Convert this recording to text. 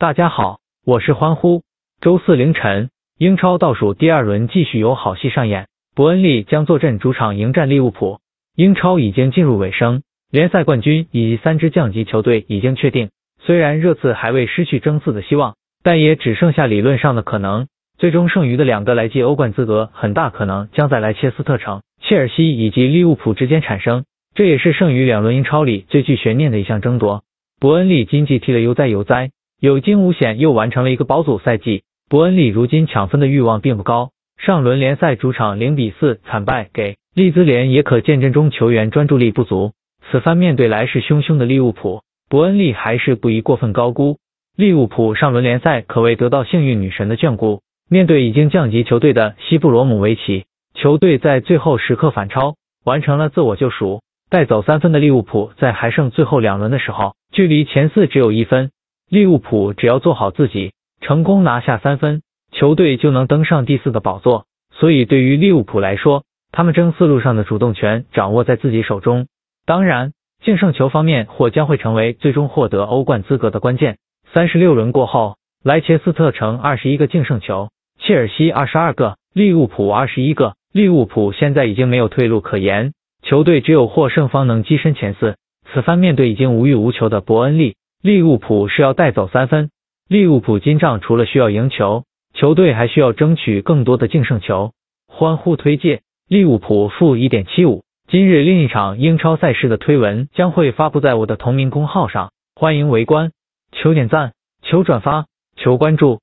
大家好，我是欢呼。周四凌晨，英超倒数第二轮继续有好戏上演，伯恩利将坐镇主场迎战利物浦。英超已经进入尾声，联赛冠军以及三支降级球队已经确定。虽然热刺还未失去争四的希望，但也只剩下理论上的可能。最终剩余的两个来季欧冠资格，很大可能将在莱切斯特城、切尔西以及利物浦之间产生。这也是剩余两轮英超里最具悬念的一项争夺。伯恩利经济踢得悠哉悠哉，有惊无险，又完成了一个保组赛季。伯恩利如今抢分的欲望并不高，上轮联赛主场零比四惨败给利兹联，也可见阵中球员专注力不足。此番面对来势汹汹的利物浦，伯恩利还是不宜过分高估。利物浦上轮联赛可谓得到幸运女神的眷顾，面对已经降级球队的西布罗姆维奇，球队在最后时刻反超，完成了自我救赎。带走三分的利物浦，在还剩最后两轮的时候，距离前四只有一分。利物浦只要做好自己，成功拿下三分，球队就能登上第四的宝座。所以对于利物浦来说，他们争四路上的主动权掌握在自己手中。当然，净胜球方面或将会成为最终获得欧冠资格的关键。三十六轮过后，莱切斯特城二十一个净胜球，切尔西二十二个，利物浦二十一个。利物浦现在已经没有退路可言。球队只有获胜方能跻身前四。此番面对已经无欲无求的伯恩利，利物浦是要带走三分。利物浦今仗除了需要赢球，球队还需要争取更多的净胜球。欢呼推介利物浦负一点七五。今日另一场英超赛事的推文将会发布在我的同名公号上，欢迎围观。求点赞，求转发，求关注。